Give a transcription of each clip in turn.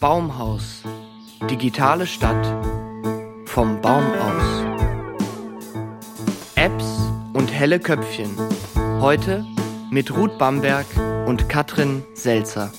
Baumhaus. Digitale Stadt. Vom Baum aus. Apps und helle Köpfchen. Heute mit Ruth Bamberg und Katrin Selzer.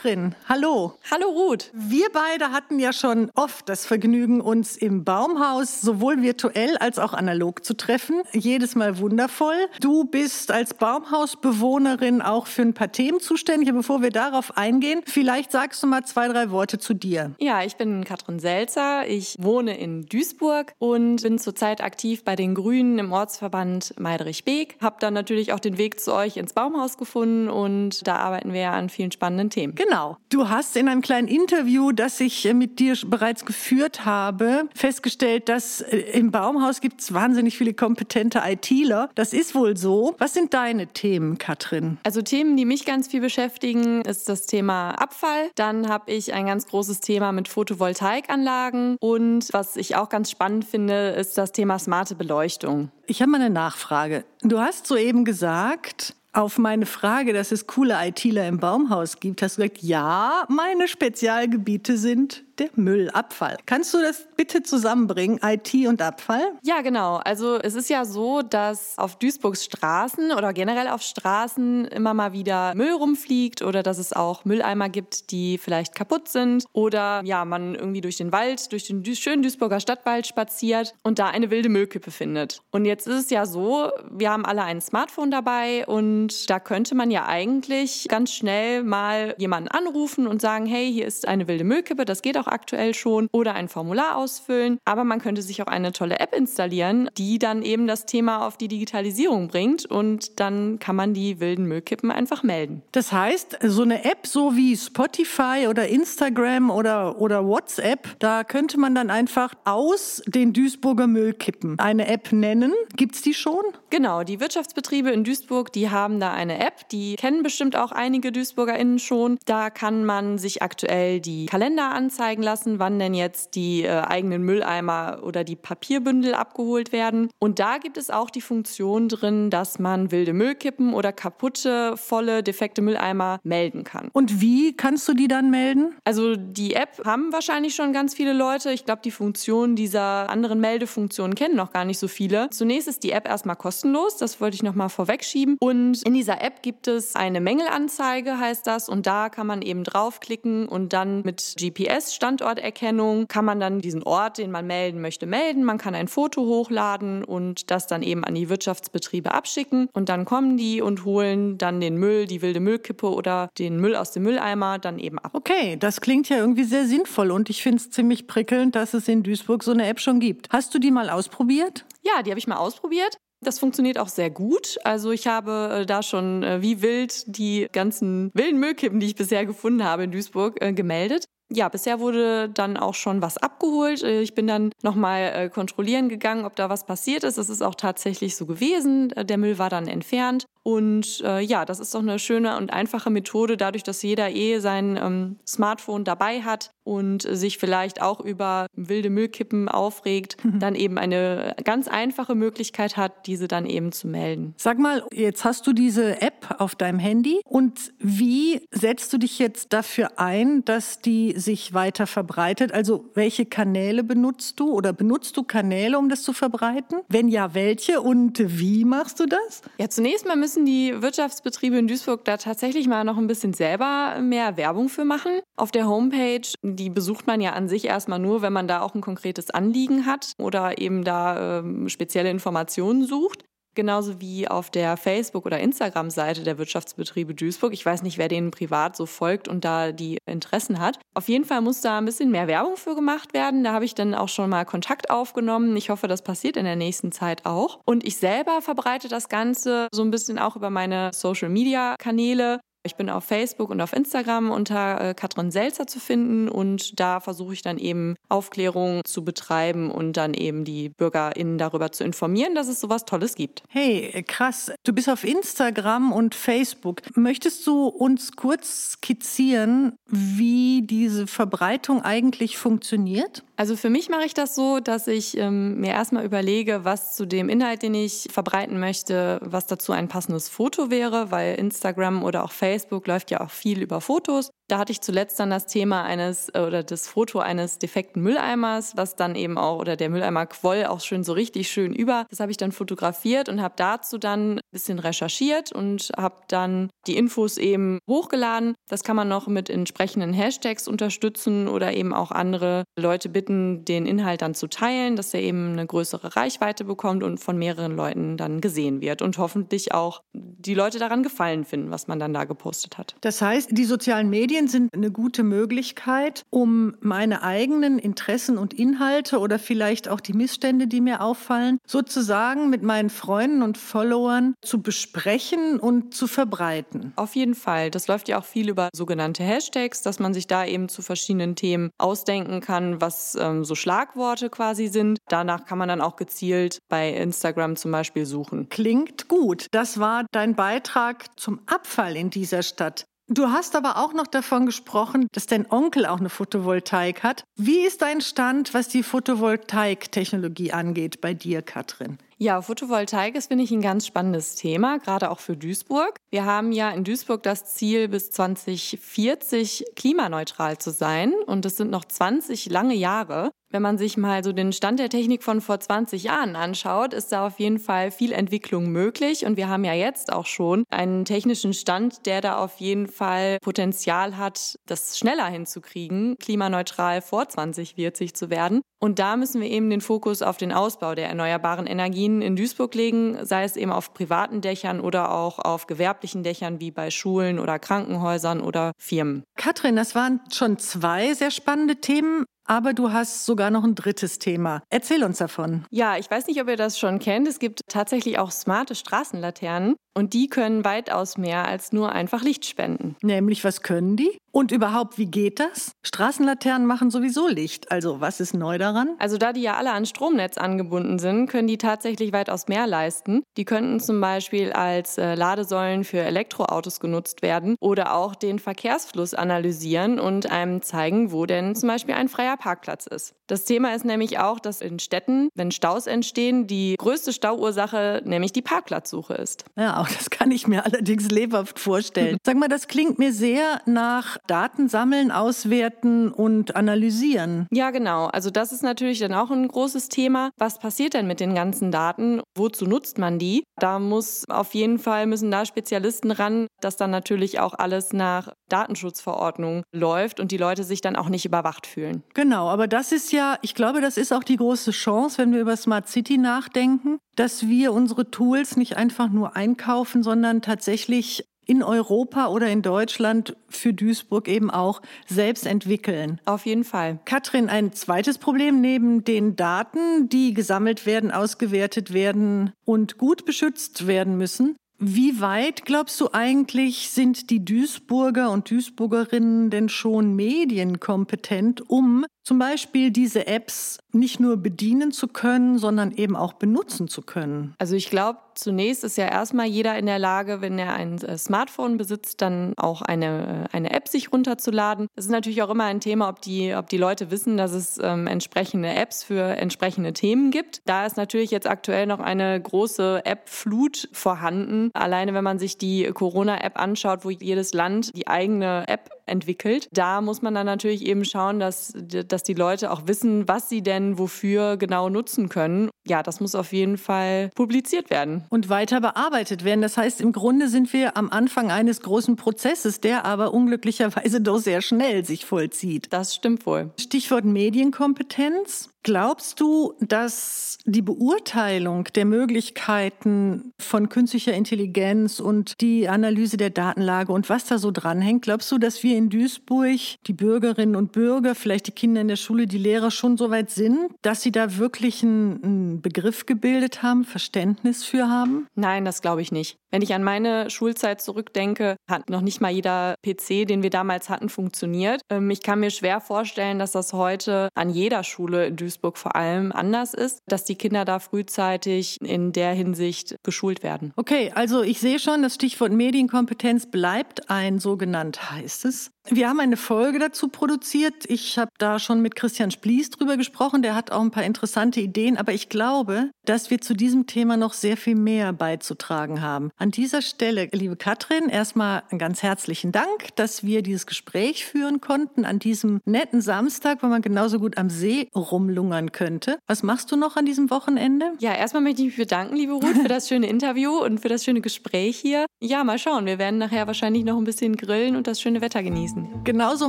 Katrin, hallo. Hallo Ruth. Wir beide hatten ja schon oft das Vergnügen, uns im Baumhaus sowohl virtuell als auch analog zu treffen. Jedes Mal wundervoll. Du bist als Baumhausbewohnerin auch für ein paar Themen zuständig. Aber bevor wir darauf eingehen, vielleicht sagst du mal zwei, drei Worte zu dir. Ja, ich bin Katrin Selzer. Ich wohne in Duisburg und bin zurzeit aktiv bei den Grünen im Ortsverband Meidrich-Beek. Hab dann natürlich auch den Weg zu euch ins Baumhaus gefunden und da arbeiten wir ja an vielen spannenden spannenden Themen. Genau. Du hast in einem kleinen Interview, das ich äh, mit dir bereits geführt habe, festgestellt, dass äh, im Baumhaus gibt es wahnsinnig viele kompetente ITler. Das ist wohl so. Was sind deine Themen, Katrin? Also Themen, die mich ganz viel beschäftigen, ist das Thema Abfall. Dann habe ich ein ganz großes Thema mit Photovoltaikanlagen und was ich auch ganz spannend finde, ist das Thema smarte Beleuchtung. Ich habe mal eine Nachfrage. Du hast soeben gesagt, auf meine Frage, dass es coole ITler im Baumhaus gibt, hast du gesagt, ja, meine Spezialgebiete sind der Müllabfall. Kannst du das bitte zusammenbringen, IT und Abfall? Ja, genau. Also es ist ja so, dass auf Duisburgs Straßen oder generell auf Straßen immer mal wieder Müll rumfliegt oder dass es auch Mülleimer gibt, die vielleicht kaputt sind oder ja, man irgendwie durch den Wald, durch den schönen Duisburger Stadtwald spaziert und da eine wilde Müllkippe findet. Und jetzt ist es ja so, wir haben alle ein Smartphone dabei und da könnte man ja eigentlich ganz schnell mal jemanden anrufen und sagen, hey, hier ist eine wilde Müllkippe, das geht auch aktuell schon, oder ein Formular ausfüllen. Aber man könnte sich auch eine tolle App installieren, die dann eben das Thema auf die Digitalisierung bringt und dann kann man die wilden Müllkippen einfach melden. Das heißt, so eine App so wie Spotify oder Instagram oder, oder WhatsApp, da könnte man dann einfach aus den Duisburger Müllkippen eine App nennen. Gibt es die schon? Genau, die Wirtschaftsbetriebe in Duisburg, die haben da eine App, die kennen bestimmt auch einige DuisburgerInnen schon. Da kann man sich aktuell die Kalender anzeigen anzeigen lassen, wann denn jetzt die äh, eigenen Mülleimer oder die Papierbündel abgeholt werden. Und da gibt es auch die Funktion drin, dass man wilde Müllkippen oder kaputte, volle, defekte Mülleimer melden kann. Und wie kannst du die dann melden? Also die App haben wahrscheinlich schon ganz viele Leute. Ich glaube, die Funktion dieser anderen Meldefunktionen kennen noch gar nicht so viele. Zunächst ist die App erstmal kostenlos, das wollte ich noch mal vorwegschieben. Und in dieser App gibt es eine Mängelanzeige, heißt das, und da kann man eben draufklicken und dann mit GPS Standorterkennung kann man dann diesen Ort, den man melden möchte, melden. Man kann ein Foto hochladen und das dann eben an die Wirtschaftsbetriebe abschicken. Und dann kommen die und holen dann den Müll, die wilde Müllkippe oder den Müll aus dem Mülleimer dann eben ab. Okay, das klingt ja irgendwie sehr sinnvoll und ich finde es ziemlich prickelnd, dass es in Duisburg so eine App schon gibt. Hast du die mal ausprobiert? Ja, die habe ich mal ausprobiert. Das funktioniert auch sehr gut. Also ich habe äh, da schon äh, wie wild die ganzen wilden Müllkippen, die ich bisher gefunden habe in Duisburg, äh, gemeldet ja, bisher wurde dann auch schon was abgeholt. Äh, ich bin dann nochmal äh, kontrollieren gegangen, ob da was passiert ist. Es ist auch tatsächlich so gewesen. Äh, der Müll war dann entfernt. Und äh, ja, das ist doch eine schöne und einfache Methode, dadurch, dass jeder eh sein ähm, Smartphone dabei hat und sich vielleicht auch über wilde Müllkippen aufregt, mhm. dann eben eine ganz einfache Möglichkeit hat, diese dann eben zu melden. Sag mal, jetzt hast du diese App auf deinem Handy und wie setzt du dich jetzt dafür ein, dass die sich weiter verbreitet? Also welche Kanäle benutzt du oder benutzt du Kanäle, um das zu verbreiten? Wenn ja, welche und wie machst du das? Ja, zunächst mal müssen die Wirtschaftsbetriebe in Duisburg da tatsächlich mal noch ein bisschen selber mehr Werbung für machen. Auf der Homepage, die besucht man ja an sich erstmal nur, wenn man da auch ein konkretes Anliegen hat oder eben da ähm, spezielle Informationen sucht genauso wie auf der Facebook- oder Instagram-Seite der Wirtschaftsbetriebe Duisburg. Ich weiß nicht, wer denen privat so folgt und da die Interessen hat. Auf jeden Fall muss da ein bisschen mehr Werbung für gemacht werden. Da habe ich dann auch schon mal Kontakt aufgenommen. Ich hoffe, das passiert in der nächsten Zeit auch. Und ich selber verbreite das Ganze so ein bisschen auch über meine Social-Media-Kanäle. Ich bin auf Facebook und auf Instagram unter äh, Katrin Selzer zu finden und da versuche ich dann eben Aufklärung zu betreiben und dann eben die BürgerInnen darüber zu informieren, dass es sowas Tolles gibt. Hey, krass. Du bist auf Instagram und Facebook. Möchtest du uns kurz skizzieren, wie diese Verbreitung eigentlich funktioniert? Also für mich mache ich das so, dass ich ähm, mir erstmal überlege, was zu dem Inhalt, den ich verbreiten möchte, was dazu ein passendes Foto wäre, weil Instagram oder auch Facebook läuft ja auch viel über Fotos. Da hatte ich zuletzt dann das Thema eines äh, oder das Foto eines defekten Mülleimers, was dann eben auch, oder der Mülleimer quoll auch schön so richtig schön über. Das habe ich dann fotografiert und habe dazu dann ein bisschen recherchiert und habe dann die Infos eben hochgeladen. Das kann man noch mit entsprechenden Hashtags unterstützen oder eben auch andere Leute bitten, den Inhalt dann zu teilen, dass er eben eine größere Reichweite bekommt und von mehreren Leuten dann gesehen wird und hoffentlich auch die Leute daran gefallen finden, was man dann da gepostet hat. Das heißt, die sozialen Medien sind eine gute Möglichkeit, um meine eigenen Interessen und Inhalte oder vielleicht auch die Missstände, die mir auffallen, sozusagen mit meinen Freunden und Followern zu besprechen und zu verbreiten. Auf jeden Fall. Das läuft ja auch viel über sogenannte Hashtags, dass man sich da eben zu verschiedenen Themen ausdenken kann, was ähm, so Schlagworte quasi sind. Danach kann man dann auch gezielt bei Instagram zum Beispiel suchen. Klingt gut. Das war dein Beitrag zum Abfall in dieser Stadt. Du hast aber auch noch davon gesprochen, dass dein Onkel auch eine Photovoltaik hat. Wie ist dein Stand, was die Photovoltaik-Technologie angeht bei dir, Katrin? Ja, Photovoltaik ist, finde ich, ein ganz spannendes Thema, gerade auch für Duisburg. Wir haben ja in Duisburg das Ziel, bis 2040 klimaneutral zu sein. Und es sind noch 20 lange Jahre. Wenn man sich mal so den Stand der Technik von vor 20 Jahren anschaut, ist da auf jeden Fall viel Entwicklung möglich. Und wir haben ja jetzt auch schon einen technischen Stand, der da auf jeden Fall Potenzial hat, das schneller hinzukriegen, klimaneutral vor 2040 zu werden. Und da müssen wir eben den Fokus auf den Ausbau der erneuerbaren Energien in Duisburg legen, sei es eben auf privaten Dächern oder auch auf gewerblichen Dächern wie bei Schulen oder Krankenhäusern oder Firmen. Katrin, das waren schon zwei sehr spannende Themen. Aber du hast sogar noch ein drittes Thema. Erzähl uns davon. Ja, ich weiß nicht, ob ihr das schon kennt. Es gibt tatsächlich auch smarte Straßenlaternen. Und die können weitaus mehr als nur einfach Licht spenden. Nämlich, was können die? Und überhaupt, wie geht das? Straßenlaternen machen sowieso Licht. Also, was ist neu daran? Also, da die ja alle an Stromnetz angebunden sind, können die tatsächlich weitaus mehr leisten. Die könnten zum Beispiel als äh, Ladesäulen für Elektroautos genutzt werden oder auch den Verkehrsfluss analysieren und einem zeigen, wo denn zum Beispiel ein freier Parkplatz ist. Das Thema ist nämlich auch, dass in Städten, wenn Staus entstehen, die größte Stauursache nämlich die Parkplatzsuche ist. Ja, auch das kann ich mir allerdings lebhaft vorstellen. Sag mal, das klingt mir sehr nach Daten sammeln, auswerten und analysieren. Ja, genau. Also das ist natürlich dann auch ein großes Thema. Was passiert denn mit den ganzen Daten? Wozu nutzt man die? Da muss auf jeden Fall müssen da Spezialisten ran, dass dann natürlich auch alles nach Datenschutzverordnung läuft und die Leute sich dann auch nicht überwacht fühlen. Genau, aber das ist ja, ich glaube, das ist auch die große Chance, wenn wir über Smart City nachdenken, dass wir unsere Tools nicht einfach nur einkaufen, sondern tatsächlich in Europa oder in Deutschland für Duisburg eben auch selbst entwickeln. Auf jeden Fall. Katrin, ein zweites Problem neben den Daten, die gesammelt werden, ausgewertet werden und gut beschützt werden müssen, wie weit, glaubst du eigentlich, sind die Duisburger und Duisburgerinnen denn schon medienkompetent, um zum Beispiel diese Apps nicht nur bedienen zu können, sondern eben auch benutzen zu können? Also ich glaube, zunächst ist ja erstmal jeder in der Lage, wenn er ein äh, Smartphone besitzt, dann auch eine, äh, eine App sich runterzuladen. Es ist natürlich auch immer ein Thema, ob die, ob die Leute wissen, dass es ähm, entsprechende Apps für entsprechende Themen gibt. Da ist natürlich jetzt aktuell noch eine große App-Flut vorhanden. Alleine wenn man sich die Corona-App anschaut, wo jedes Land die eigene App entwickelt. Da muss man dann natürlich eben schauen, dass, dass die Leute auch wissen, was sie denn wofür genau nutzen können. Ja, das muss auf jeden Fall publiziert werden. Und weiter bearbeitet werden. Das heißt, im Grunde sind wir am Anfang eines großen Prozesses, der aber unglücklicherweise doch sehr schnell sich vollzieht. Das stimmt wohl. Stichwort Medienkompetenz. Glaubst du, dass die Beurteilung der Möglichkeiten von künstlicher Intelligenz und die Analyse der Datenlage und was da so dranhängt, glaubst du, dass wir in Duisburg, die Bürgerinnen und Bürger, vielleicht die Kinder in der Schule, die Lehrer schon so weit sind, dass sie da wirklich einen, Begriff gebildet haben, Verständnis für haben? Nein, das glaube ich nicht. Wenn ich an meine Schulzeit zurückdenke, hat noch nicht mal jeder PC, den wir damals hatten, funktioniert. Ähm, ich kann mir schwer vorstellen, dass das heute an jeder Schule in Duisburg Duisburg vor allem anders ist, dass die Kinder da frühzeitig in der Hinsicht geschult werden. Okay, also ich sehe schon, das Stichwort Medienkompetenz bleibt ein sogenannt heißes Wir haben eine Folge dazu produziert. Ich habe da schon mit Christian Splies drüber gesprochen. Der hat auch ein paar interessante Ideen. Aber ich glaube, dass wir zu diesem Thema noch sehr viel mehr beizutragen haben. An dieser Stelle, liebe Katrin, erstmal einen ganz herzlichen Dank, dass wir dieses Gespräch führen konnten an diesem netten Samstag, wo man genauso gut am See rumlungern könnte. Was machst du noch an diesem Wochenende? Ja, erstmal möchte ich mich bedanken, liebe Ruth, für das schöne Interview und für das schöne Gespräch hier. Ja, mal schauen. Wir werden nachher wahrscheinlich noch ein bisschen grillen und das schöne Wetter genießen. Genau so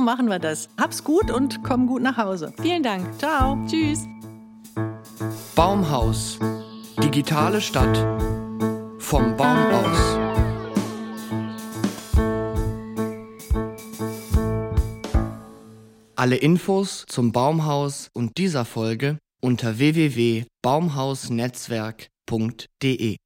machen wir das. Hab's gut und komm gut nach Hause. Vielen Dank. Ciao. Tschüss. Baumhaus. Digitale Stadt. Vom Baum aus. Alle Infos zum Baumhaus und dieser Folge unter www.baumhausnetzwerk.de